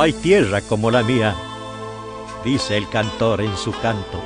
Hay tierra como la mía, dice el cantor en su canto.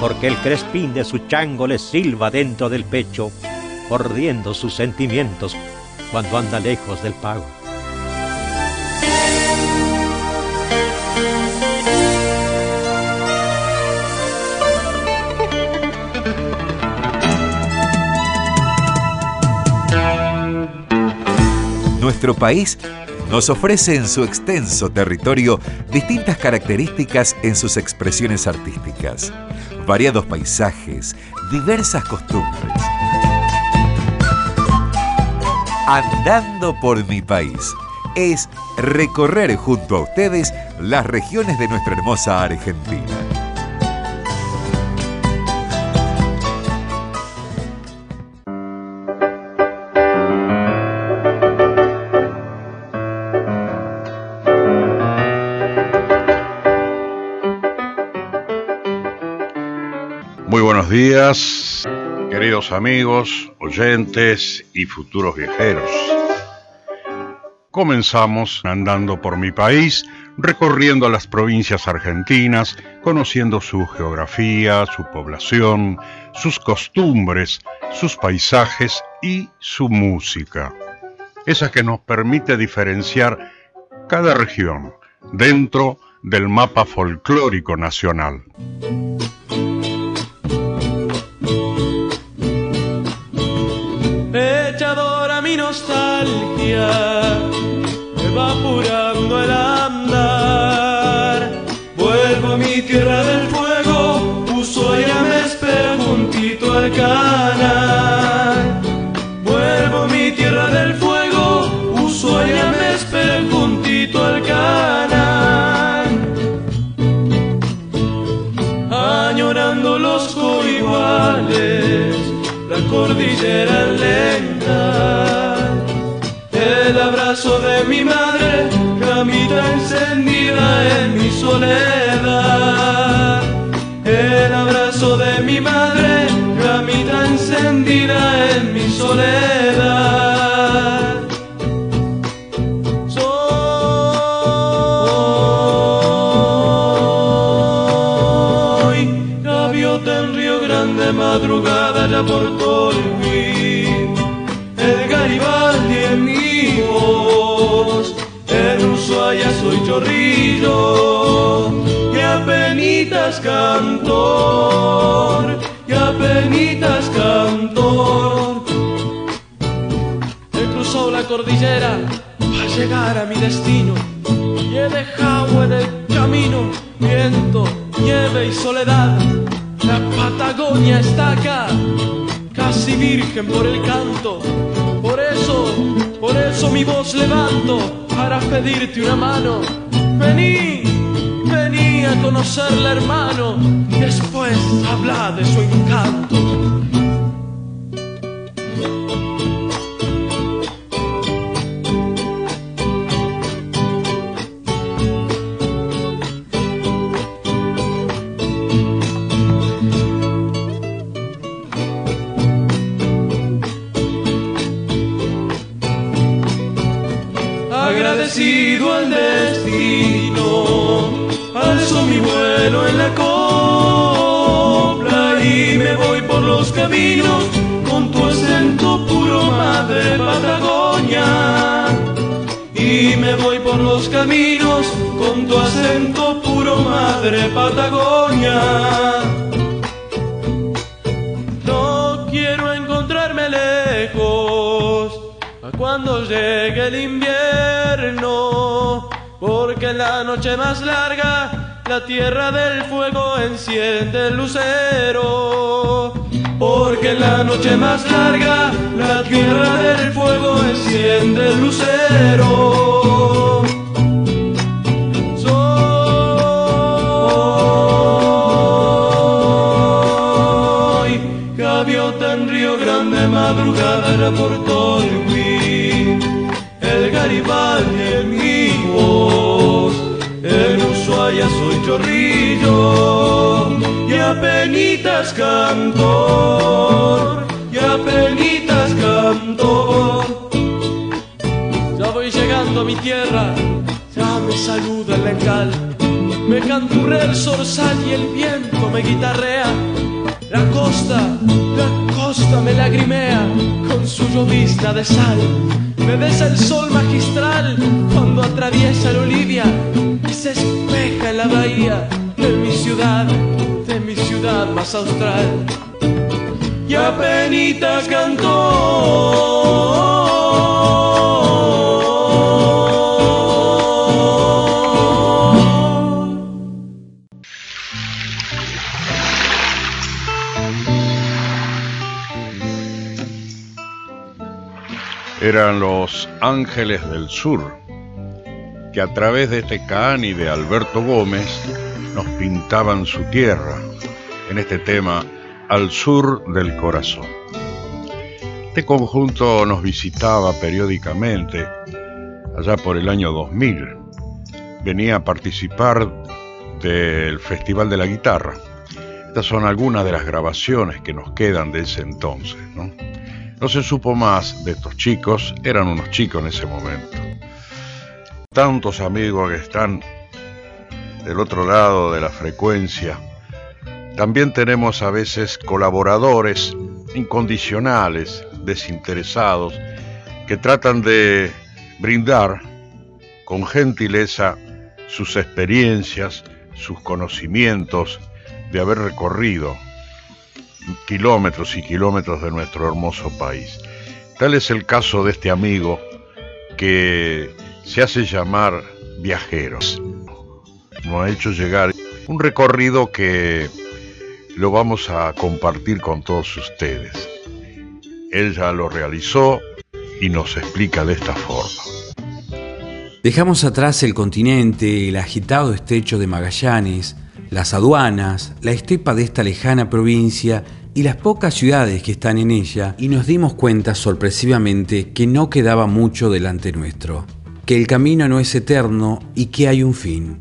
Porque el crespín de su chango le silba dentro del pecho, mordiendo sus sentimientos cuando anda lejos del pago. Nuestro país nos ofrece en su extenso territorio distintas características en sus expresiones artísticas, variados paisajes, diversas costumbres. Andando por mi país es recorrer junto a ustedes las regiones de nuestra hermosa Argentina. Días, queridos amigos, oyentes y futuros viajeros. Comenzamos andando por mi país, recorriendo las provincias argentinas, conociendo su geografía, su población, sus costumbres, sus paisajes y su música. Esa que nos permite diferenciar cada región dentro del mapa folclórico nacional. νοσταλγία. Soledad, el abrazo de mi madre, camita encendida en mi soledad. Soy gaviota en Río Grande, madrugada ya por Tolhuin, el Garibaldi en mi voz, en Ushuaia soy chorrillo, apenitas cantor, y apenitas cantor. He cruzado la cordillera para llegar a mi destino, y he dejado en el camino viento, nieve y soledad. La Patagonia está acá, casi virgen por el canto. Por eso, por eso mi voz levanto para pedirte una mano. Vení, a conocerla, hermano, después habla de su encanto. Caminos con tu acento puro madre Patagonia. Y me voy por los caminos con tu acento puro madre Patagonia. No quiero encontrarme lejos a cuando llegue el invierno, porque en la noche más larga la tierra del fuego enciende el lucero. Porque en la noche más larga la tierra del fuego enciende el lucero. Soy gaviota en Río Grande, madrugada era por apenitas cantor, y apenitas cantor. mi tierra, ya me saluda el lencal. Me canturrea el zorzal y el viento me guitarrea. La costa, la costa me lagrimea con su llovizna de sal. Me besa el sol magistral cuando atraviesa la Olivia y se espeja en la bahía de mi ciudad, de mi ciudad más austral. Y apenas cantó. eran los Ángeles del Sur, que a través de este Caani de Alberto Gómez nos pintaban su tierra, en este tema Al Sur del Corazón. Este conjunto nos visitaba periódicamente allá por el año 2000. Venía a participar del Festival de la Guitarra. Estas son algunas de las grabaciones que nos quedan de ese entonces, ¿no? No se supo más de estos chicos, eran unos chicos en ese momento. Tantos amigos que están del otro lado de la frecuencia. También tenemos a veces colaboradores incondicionales, desinteresados, que tratan de brindar con gentileza sus experiencias, sus conocimientos de haber recorrido kilómetros y kilómetros de nuestro hermoso país. Tal es el caso de este amigo que se hace llamar Viajeros. Nos ha hecho llegar un recorrido que lo vamos a compartir con todos ustedes. Él ya lo realizó y nos explica de esta forma. Dejamos atrás el continente, el agitado estrecho de Magallanes, las aduanas, la estepa de esta lejana provincia y las pocas ciudades que están en ella y nos dimos cuenta sorpresivamente que no quedaba mucho delante nuestro, que el camino no es eterno y que hay un fin.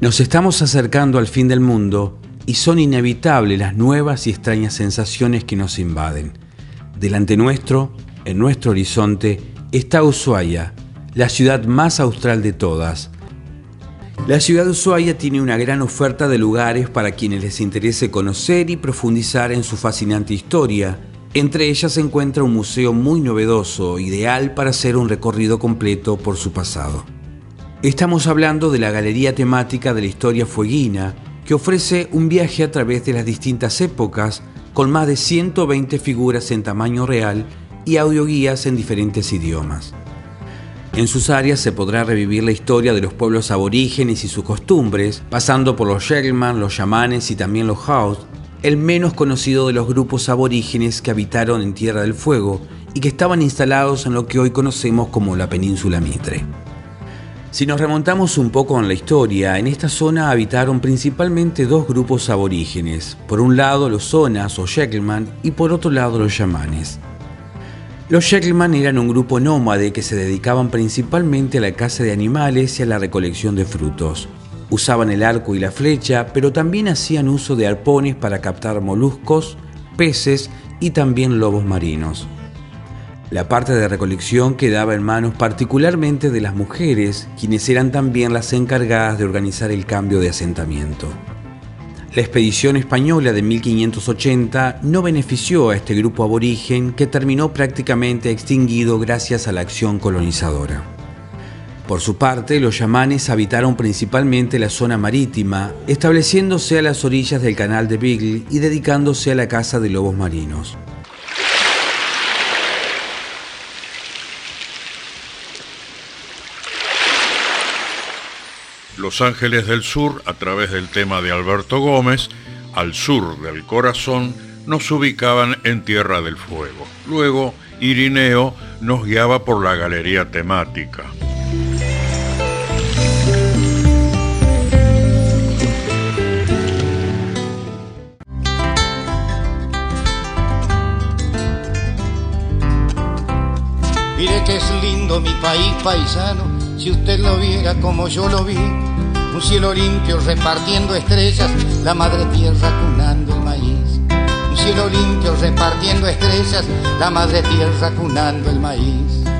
Nos estamos acercando al fin del mundo y son inevitables las nuevas y extrañas sensaciones que nos invaden. Delante nuestro, en nuestro horizonte, está Ushuaia, la ciudad más austral de todas, la ciudad de Ushuaia tiene una gran oferta de lugares para quienes les interese conocer y profundizar en su fascinante historia. Entre ellas se encuentra un museo muy novedoso, ideal para hacer un recorrido completo por su pasado. Estamos hablando de la Galería Temática de la Historia Fueguina, que ofrece un viaje a través de las distintas épocas, con más de 120 figuras en tamaño real y audioguías en diferentes idiomas. En sus áreas se podrá revivir la historia de los pueblos aborígenes y sus costumbres, pasando por los Shelman, los Yamanes y también los Haus, el menos conocido de los grupos aborígenes que habitaron en Tierra del Fuego y que estaban instalados en lo que hoy conocemos como la península Mitre. Si nos remontamos un poco en la historia, en esta zona habitaron principalmente dos grupos aborígenes, por un lado los Zonas o Shekelman y por otro lado los Yamanes. Los Shekelman eran un grupo nómade que se dedicaban principalmente a la caza de animales y a la recolección de frutos. Usaban el arco y la flecha, pero también hacían uso de arpones para captar moluscos, peces y también lobos marinos. La parte de recolección quedaba en manos particularmente de las mujeres, quienes eran también las encargadas de organizar el cambio de asentamiento. La expedición española de 1580 no benefició a este grupo aborigen que terminó prácticamente extinguido gracias a la acción colonizadora. Por su parte, los yamanes habitaron principalmente la zona marítima, estableciéndose a las orillas del canal de Beagle y dedicándose a la caza de lobos marinos. Los Ángeles del Sur, a través del tema de Alberto Gómez, al sur del corazón, nos ubicaban en Tierra del Fuego. Luego, Irineo nos guiaba por la galería temática. Mire que es lindo mi país paisano si usted lo viera como yo lo vi, un cielo limpio repartiendo estrellas, la madre tierra cunando el maíz. Un cielo limpio repartiendo estrellas, la madre tierra cunando el maíz.